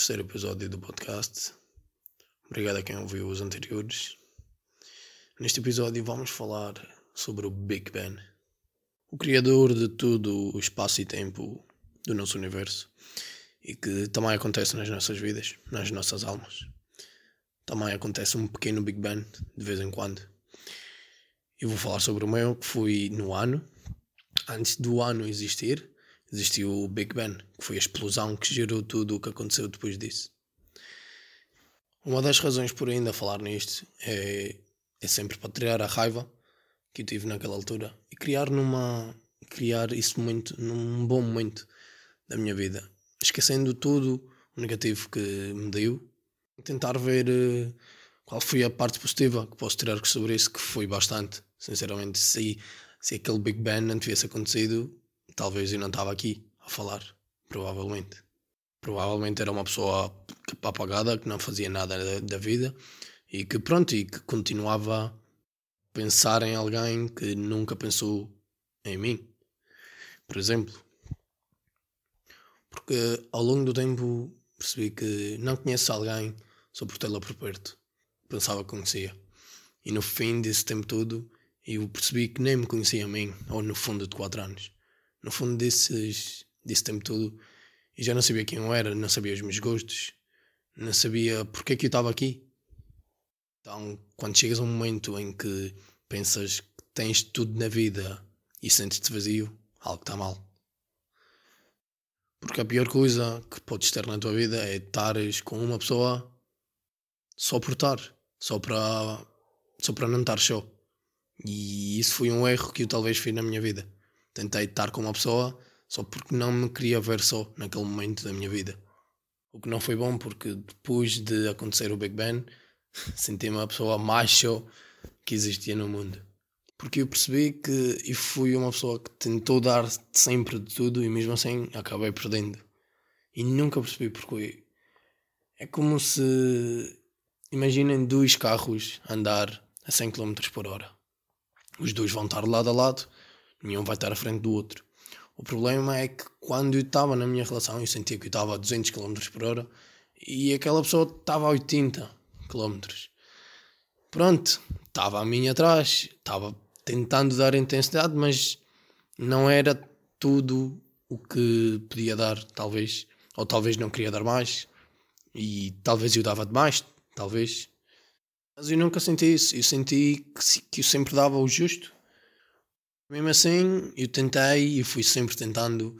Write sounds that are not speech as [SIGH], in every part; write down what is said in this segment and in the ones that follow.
Terceiro episódio do podcast. Obrigado a quem ouviu os anteriores. Neste episódio vamos falar sobre o Big Bang, o criador de todo o espaço e tempo do nosso universo e que também acontece nas nossas vidas, nas nossas almas. Também acontece um pequeno Big Bang de vez em quando. Eu vou falar sobre o meu, que foi no ano, antes do ano existir, existiu o Big Bang, que foi a explosão que gerou tudo o que aconteceu depois disso. Uma das razões por ainda falar nisto é, é sempre para tirar a raiva que eu tive naquela altura e criar numa criar isso muito num bom momento da minha vida, esquecendo tudo o negativo que me deu, tentar ver uh, qual foi a parte positiva que posso tirar sobre isso, que foi bastante, sinceramente, se, se aquele Big Bang não tivesse acontecido, talvez eu não estava aqui a falar, provavelmente. Provavelmente era uma pessoa apagada que não fazia nada da, da vida e que pronto, e que continuava a pensar em alguém que nunca pensou em mim, por exemplo. Porque ao longo do tempo percebi que não conheço alguém só por tê-la por perto. Pensava que conhecia. E no fim desse tempo todo, eu percebi que nem me conhecia a mim, ou no fundo de 4 anos no fundo desses, desse tempo todo, eu já não sabia quem eu era, não sabia os meus gostos, não sabia porque é que eu estava aqui. Então, quando chegas a um momento em que pensas que tens tudo na vida e sentes-te vazio, algo está mal. Porque a pior coisa que podes ter na tua vida é estares com uma pessoa só por estar, só para, só para não estar só. E isso foi um erro que eu talvez fiz na minha vida. Tentei estar com uma pessoa só porque não me queria ver só naquele momento da minha vida. O que não foi bom porque depois de acontecer o Big Bang, [LAUGHS] senti-me a pessoa mais só que existia no mundo. Porque eu percebi que eu fui uma pessoa que tentou dar sempre de tudo e mesmo assim acabei perdendo. E nunca percebi porquê. É como se. Imaginem dois carros andar a 100 km por hora. Os dois vão estar lado a lado nenhum vai estar à frente do outro. O problema é que quando eu estava na minha relação, eu sentia que eu estava a 200 km por hora e aquela pessoa estava a 80 km. Pronto, estava a mim atrás, estava tentando dar intensidade, mas não era tudo o que podia dar, talvez. Ou talvez não queria dar mais. E talvez eu dava demais, talvez. Mas eu nunca senti isso. Eu senti que, que eu sempre dava o justo mesmo assim, eu tentei e fui sempre tentando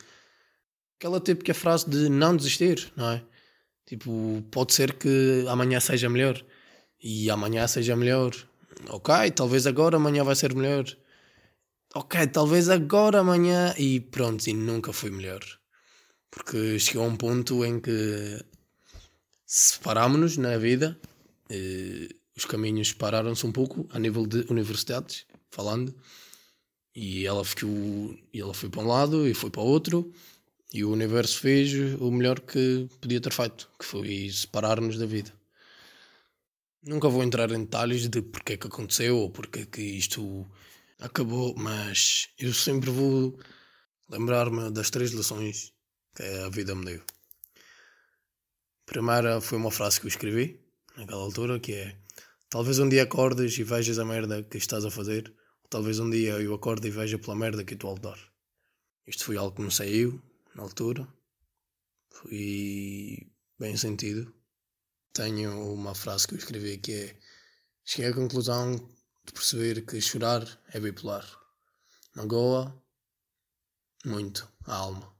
aquela típica frase de não desistir, não é? Tipo, pode ser que amanhã seja melhor e amanhã seja melhor. Ok, talvez agora amanhã vai ser melhor. Ok, talvez agora amanhã e pronto, e nunca foi melhor. Porque chegou a um ponto em que separámos-nos na vida, os caminhos separaram-se um pouco a nível de universidades, falando. E ela ficou. E ela foi para um lado e foi para o outro. E o universo fez o melhor que podia ter feito, que foi separar-nos da vida. Nunca vou entrar em detalhes de porque é que aconteceu ou porque é que isto acabou, mas eu sempre vou lembrar-me das três lições que a vida me deu. A primeira foi uma frase que eu escrevi naquela altura, que é Talvez um dia acordes e vejas a merda que estás a fazer Talvez um dia eu acorde e veja pela merda que estou a lutar. Isto foi algo que me saiu na altura. Foi bem sentido. Tenho uma frase que eu escrevi que é Cheguei à conclusão de perceber que chorar é bipolar. Magoa muito a alma.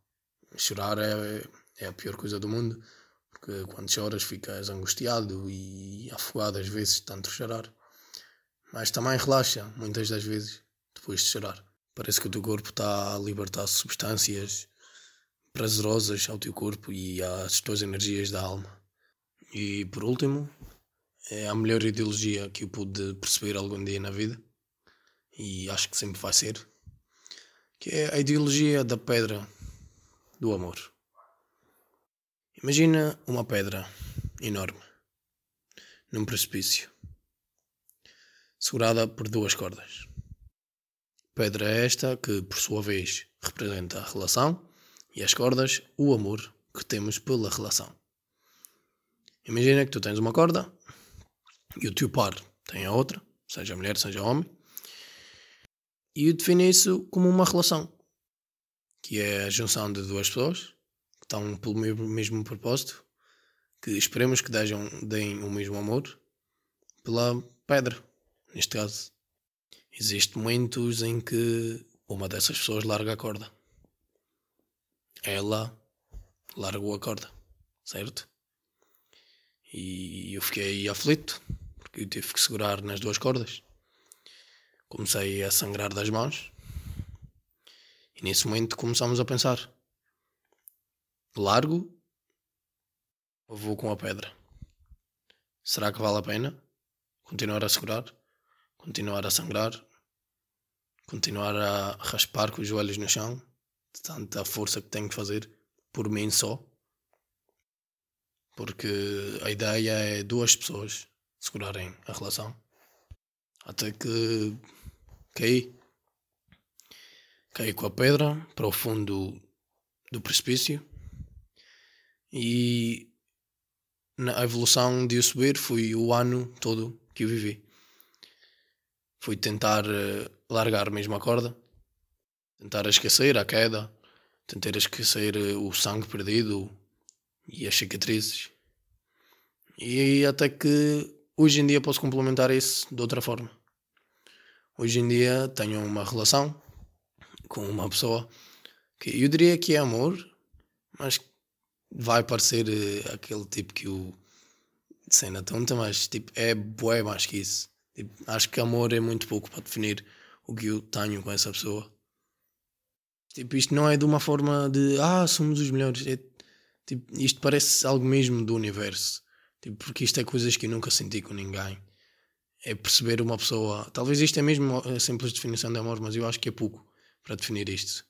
Chorar é, é a pior coisa do mundo, porque quando choras ficas angustiado e afogado às vezes de tanto chorar mas também relaxa, muitas das vezes, depois de chorar. Parece que o teu corpo está a libertar substâncias prazerosas ao teu corpo e às tuas energias da alma. E por último, é a melhor ideologia que eu pude perceber algum dia na vida, e acho que sempre vai ser, que é a ideologia da pedra do amor. Imagina uma pedra enorme num precipício segurada por duas cordas. Pedra esta que, por sua vez, representa a relação, e as cordas, o amor que temos pela relação. Imagina que tu tens uma corda e o teu par tem a outra, seja mulher, seja homem, e eu defino isso como uma relação, que é a junção de duas pessoas que estão pelo mesmo, propósito, que esperemos que deem o mesmo amor pela pedra, neste caso. Existem momentos em que uma dessas pessoas larga a corda. Ela largou a corda, certo? E eu fiquei aflito, porque eu tive que segurar nas duas cordas. Comecei a sangrar das mãos. E nesse momento começamos a pensar: largo ou vou com a pedra? Será que vale a pena continuar a segurar? Continuar a sangrar? Continuar a raspar com os joelhos no chão? De tanta força que tenho que fazer por mim só? Porque a ideia é duas pessoas segurarem a relação. Até que caí. Caí com a pedra para o fundo do precipício. E na evolução de eu subir foi o ano todo que eu vivi. Fui tentar uh, largar mesmo a corda, tentar esquecer a queda, tentar esquecer uh, o sangue perdido, e as cicatrizes. E até que hoje em dia posso complementar isso de outra forma. Hoje em dia tenho uma relação com uma pessoa que eu diria que é amor, mas vai parecer uh, aquele tipo que o cena tonta, mas tipo, é bué mais que isso. Acho que amor é muito pouco para definir o que eu tenho com essa pessoa. Tipo, isto não é de uma forma de ah, somos os melhores. É Tipo, isto parece algo mesmo do universo. Tipo, porque isto é coisas que eu nunca senti com ninguém. É perceber uma pessoa. Talvez isto é mesmo a simples definição de amor, mas eu acho que é pouco para definir isto.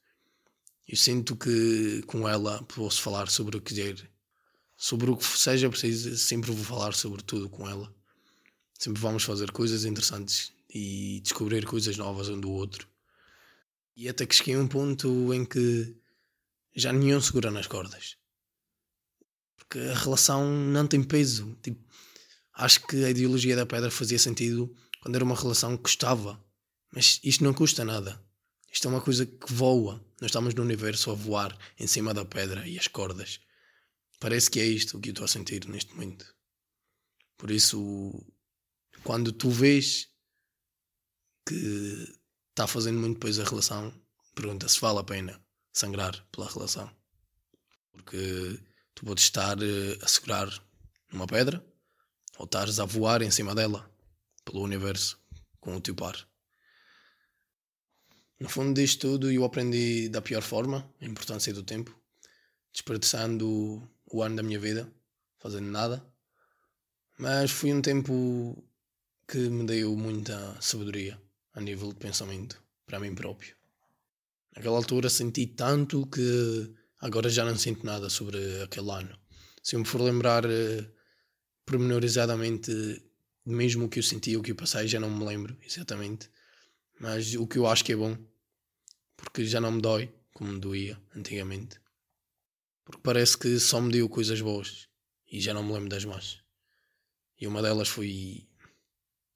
Eu sinto que com ela posso falar sobre o que quiser. Sobre o que seja preciso, sempre vou falar sobre tudo com ela. Sempre vamos fazer coisas interessantes e descobrir coisas novas um do outro. E até que cheguei a um ponto em que já nenhum segura nas cordas porque a relação não tem peso. Tipo, acho que a ideologia da pedra fazia sentido quando era uma relação que custava. Mas isto não custa nada. Isto é uma coisa que voa. Nós estamos no universo a voar em cima da pedra e as cordas. Parece que é isto o que eu estou a sentir neste momento. Por isso, quando tu vês que está fazendo muito peso a relação, pergunta se vale a pena sangrar pela relação. Porque Tu podes estar uh, a segurar numa pedra ou estares a voar em cima dela pelo universo com o teu par. No fundo disto tudo eu aprendi da pior forma a importância do tempo, desperdiçando o ano da minha vida, fazendo nada. Mas foi um tempo que me deu muita sabedoria a nível de pensamento para mim próprio. Naquela altura senti tanto que Agora já não sinto nada sobre aquele ano. Se eu me for lembrar uh, pormenorizadamente, mesmo o que eu senti, o que eu passei, já não me lembro exatamente. Mas o que eu acho que é bom, porque já não me dói como me doía antigamente. Porque parece que só me deu coisas boas e já não me lembro das más. E uma delas foi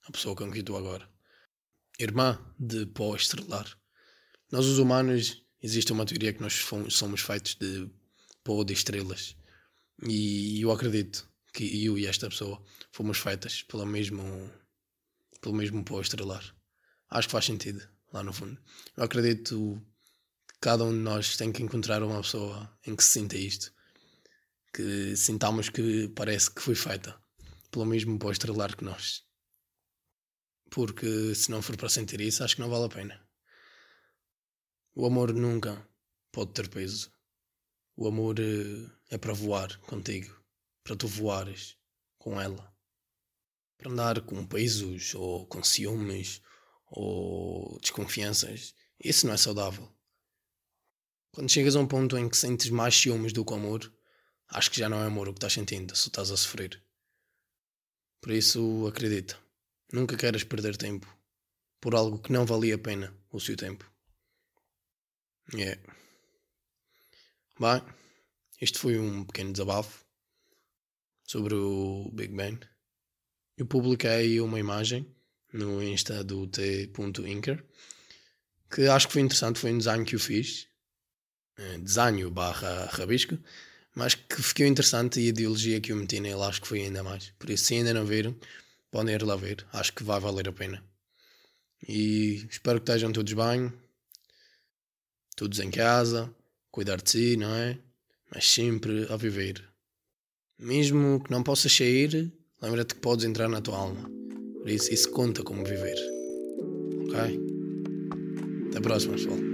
a pessoa com quem estou agora. Irmã de pó estrelar. Nós, os humanos, existe uma teoria que nós fomos, somos feitos de pó de estrelas. E eu acredito que eu e esta pessoa fomos feitas pelo mesmo, pelo mesmo pó estrelar. Acho que faz sentido, lá no fundo. Eu acredito que cada um de nós tem que encontrar uma pessoa em que se sinta isto. Que sintamos que parece que foi feita pelo mesmo pó estrelar que nós. Porque se não for para sentir isso, acho que não vale a pena. O amor nunca pode ter peso. O amor eh, é para voar contigo, para tu voares com ela. Para andar com pesos ou com ciúmes ou desconfianças, isso não é saudável. Quando chegas a um ponto em que sentes mais ciúmes do que amor, acho que já não é amor o que estás sentindo, se estás a sofrer. Por isso, acredita, nunca queres perder tempo por algo que não valia a pena o seu tempo. É. Bem, Este foi um pequeno desabafo sobre o Big Bang. Eu publiquei uma imagem no Insta do t.inker que acho que foi interessante, foi um design que eu fiz, eh, desenho barra rabisco, mas que ficou interessante e a ideologia que eu meti nele acho que foi ainda mais. Por isso, se ainda não viram, podem ir lá ver, acho que vai valer a pena. E espero que estejam todos bem, todos em casa, cuidar de si, não é? Mas sempre a viver. Mesmo que não possas sair, lembra-te que podes entrar na tua alma. Por isso, isso conta como viver. Ok? Até a próxima, pessoal.